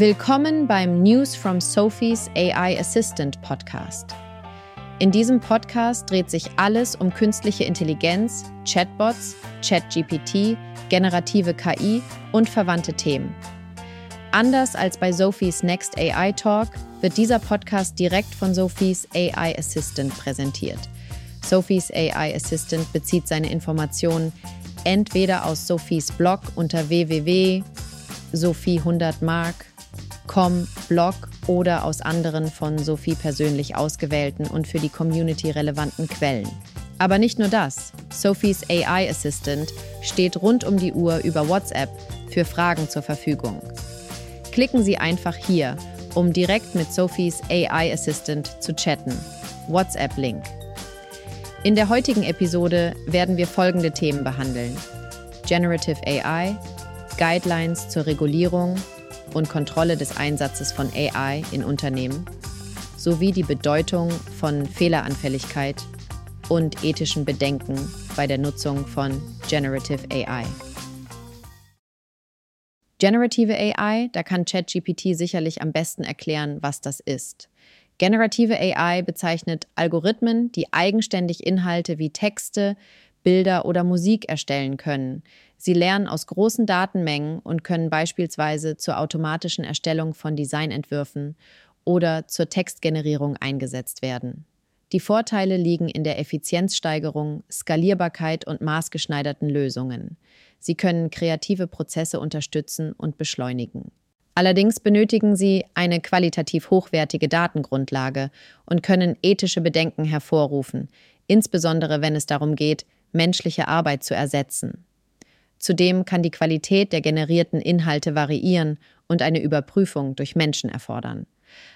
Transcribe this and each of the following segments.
Willkommen beim News from Sophie's AI Assistant Podcast. In diesem Podcast dreht sich alles um künstliche Intelligenz, Chatbots, ChatGPT, generative KI und verwandte Themen. Anders als bei Sophies Next AI Talk wird dieser Podcast direkt von Sophies AI Assistant präsentiert. Sophies AI Assistant bezieht seine Informationen entweder aus Sophies Blog unter www.sophie100mark.com Blog oder aus anderen von Sophie persönlich ausgewählten und für die Community relevanten Quellen. Aber nicht nur das. Sophies AI Assistant steht rund um die Uhr über WhatsApp für Fragen zur Verfügung. Klicken Sie einfach hier, um direkt mit Sophies AI Assistant zu chatten. WhatsApp-Link. In der heutigen Episode werden wir folgende Themen behandeln. Generative AI, Guidelines zur Regulierung und Kontrolle des Einsatzes von AI in Unternehmen sowie die Bedeutung von Fehleranfälligkeit und ethischen Bedenken bei der Nutzung von Generative AI. Generative AI, da kann ChatGPT sicherlich am besten erklären, was das ist. Generative AI bezeichnet Algorithmen, die eigenständig Inhalte wie Texte, Bilder oder Musik erstellen können. Sie lernen aus großen Datenmengen und können beispielsweise zur automatischen Erstellung von Designentwürfen oder zur Textgenerierung eingesetzt werden. Die Vorteile liegen in der Effizienzsteigerung, Skalierbarkeit und maßgeschneiderten Lösungen. Sie können kreative Prozesse unterstützen und beschleunigen. Allerdings benötigen sie eine qualitativ hochwertige Datengrundlage und können ethische Bedenken hervorrufen, insbesondere wenn es darum geht, menschliche Arbeit zu ersetzen. Zudem kann die Qualität der generierten Inhalte variieren und eine Überprüfung durch Menschen erfordern.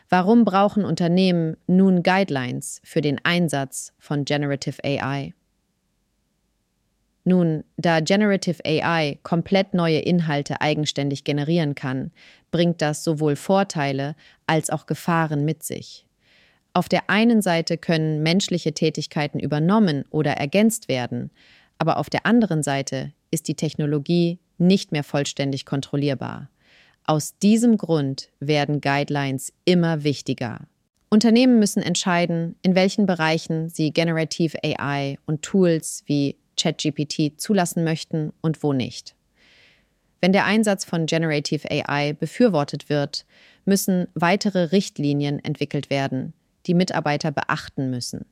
Warum brauchen Unternehmen nun Guidelines für den Einsatz von Generative AI? Nun, da Generative AI komplett neue Inhalte eigenständig generieren kann, bringt das sowohl Vorteile als auch Gefahren mit sich. Auf der einen Seite können menschliche Tätigkeiten übernommen oder ergänzt werden, aber auf der anderen Seite ist die Technologie nicht mehr vollständig kontrollierbar. Aus diesem Grund werden Guidelines immer wichtiger. Unternehmen müssen entscheiden, in welchen Bereichen sie Generative AI und Tools wie ChatGPT zulassen möchten und wo nicht. Wenn der Einsatz von Generative AI befürwortet wird, müssen weitere Richtlinien entwickelt werden, die Mitarbeiter beachten müssen.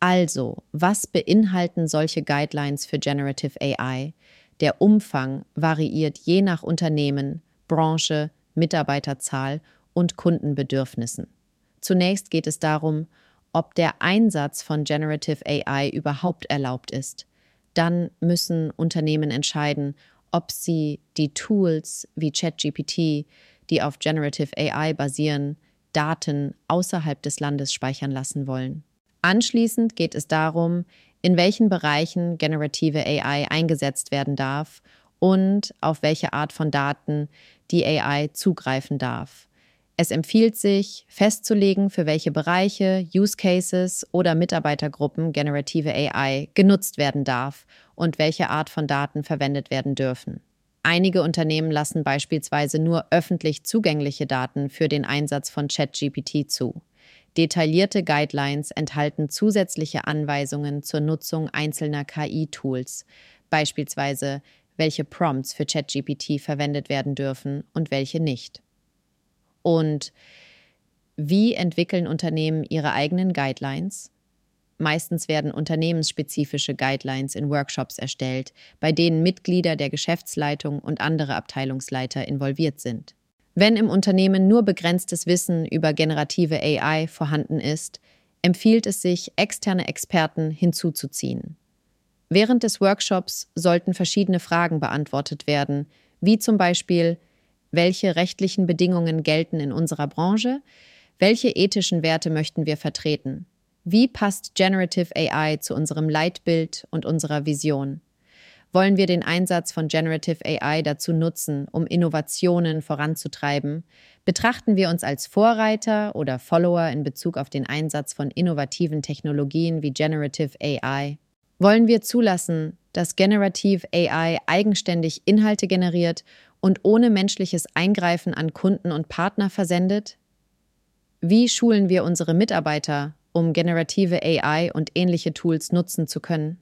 Also, was beinhalten solche Guidelines für Generative AI? Der Umfang variiert je nach Unternehmen, Branche, Mitarbeiterzahl und Kundenbedürfnissen. Zunächst geht es darum, ob der Einsatz von Generative AI überhaupt erlaubt ist. Dann müssen Unternehmen entscheiden, ob sie die Tools wie ChatGPT, die auf Generative AI basieren, Daten außerhalb des Landes speichern lassen wollen. Anschließend geht es darum, in welchen Bereichen generative AI eingesetzt werden darf und auf welche Art von Daten die AI zugreifen darf. Es empfiehlt sich, festzulegen, für welche Bereiche, Use Cases oder Mitarbeitergruppen generative AI genutzt werden darf und welche Art von Daten verwendet werden dürfen. Einige Unternehmen lassen beispielsweise nur öffentlich zugängliche Daten für den Einsatz von ChatGPT zu. Detaillierte Guidelines enthalten zusätzliche Anweisungen zur Nutzung einzelner KI-Tools, beispielsweise welche Prompts für ChatGPT verwendet werden dürfen und welche nicht. Und wie entwickeln Unternehmen ihre eigenen Guidelines? Meistens werden unternehmensspezifische Guidelines in Workshops erstellt, bei denen Mitglieder der Geschäftsleitung und andere Abteilungsleiter involviert sind. Wenn im Unternehmen nur begrenztes Wissen über generative AI vorhanden ist, empfiehlt es sich, externe Experten hinzuzuziehen. Während des Workshops sollten verschiedene Fragen beantwortet werden, wie zum Beispiel, welche rechtlichen Bedingungen gelten in unserer Branche, welche ethischen Werte möchten wir vertreten, wie passt Generative AI zu unserem Leitbild und unserer Vision. Wollen wir den Einsatz von Generative AI dazu nutzen, um Innovationen voranzutreiben? Betrachten wir uns als Vorreiter oder Follower in Bezug auf den Einsatz von innovativen Technologien wie Generative AI? Wollen wir zulassen, dass Generative AI eigenständig Inhalte generiert und ohne menschliches Eingreifen an Kunden und Partner versendet? Wie schulen wir unsere Mitarbeiter, um generative AI und ähnliche Tools nutzen zu können?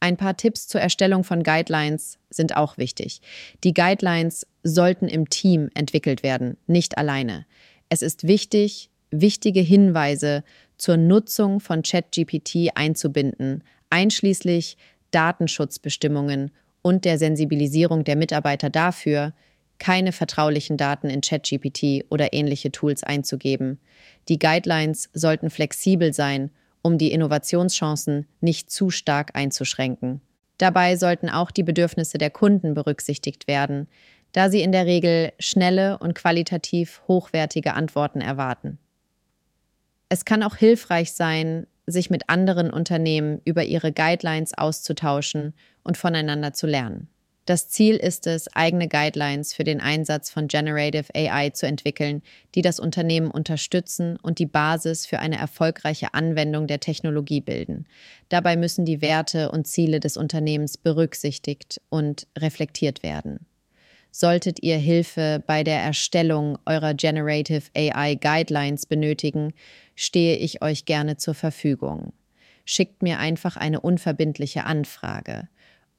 Ein paar Tipps zur Erstellung von Guidelines sind auch wichtig. Die Guidelines sollten im Team entwickelt werden, nicht alleine. Es ist wichtig, wichtige Hinweise zur Nutzung von ChatGPT einzubinden, einschließlich Datenschutzbestimmungen und der Sensibilisierung der Mitarbeiter dafür, keine vertraulichen Daten in ChatGPT oder ähnliche Tools einzugeben. Die Guidelines sollten flexibel sein um die Innovationschancen nicht zu stark einzuschränken. Dabei sollten auch die Bedürfnisse der Kunden berücksichtigt werden, da sie in der Regel schnelle und qualitativ hochwertige Antworten erwarten. Es kann auch hilfreich sein, sich mit anderen Unternehmen über ihre Guidelines auszutauschen und voneinander zu lernen. Das Ziel ist es, eigene Guidelines für den Einsatz von Generative AI zu entwickeln, die das Unternehmen unterstützen und die Basis für eine erfolgreiche Anwendung der Technologie bilden. Dabei müssen die Werte und Ziele des Unternehmens berücksichtigt und reflektiert werden. Solltet ihr Hilfe bei der Erstellung eurer Generative AI Guidelines benötigen, stehe ich euch gerne zur Verfügung. Schickt mir einfach eine unverbindliche Anfrage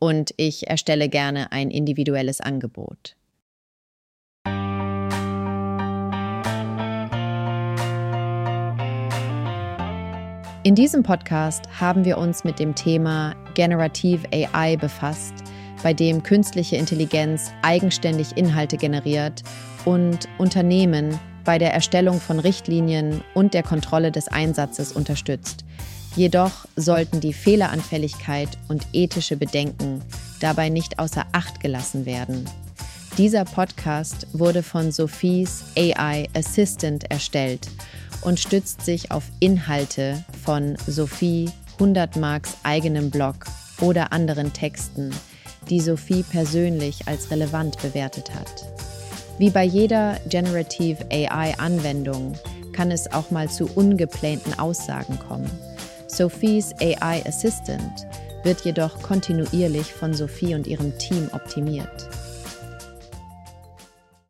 und ich erstelle gerne ein individuelles Angebot. In diesem Podcast haben wir uns mit dem Thema Generative AI befasst, bei dem künstliche Intelligenz eigenständig Inhalte generiert und Unternehmen bei der Erstellung von Richtlinien und der Kontrolle des Einsatzes unterstützt. Jedoch sollten die Fehleranfälligkeit und ethische Bedenken dabei nicht außer Acht gelassen werden. Dieser Podcast wurde von Sophies AI Assistant erstellt und stützt sich auf Inhalte von Sophie 100 Marks eigenem Blog oder anderen Texten, die Sophie persönlich als relevant bewertet hat. Wie bei jeder Generative AI-Anwendung kann es auch mal zu ungeplanten Aussagen kommen. Sophies AI Assistant wird jedoch kontinuierlich von Sophie und ihrem Team optimiert.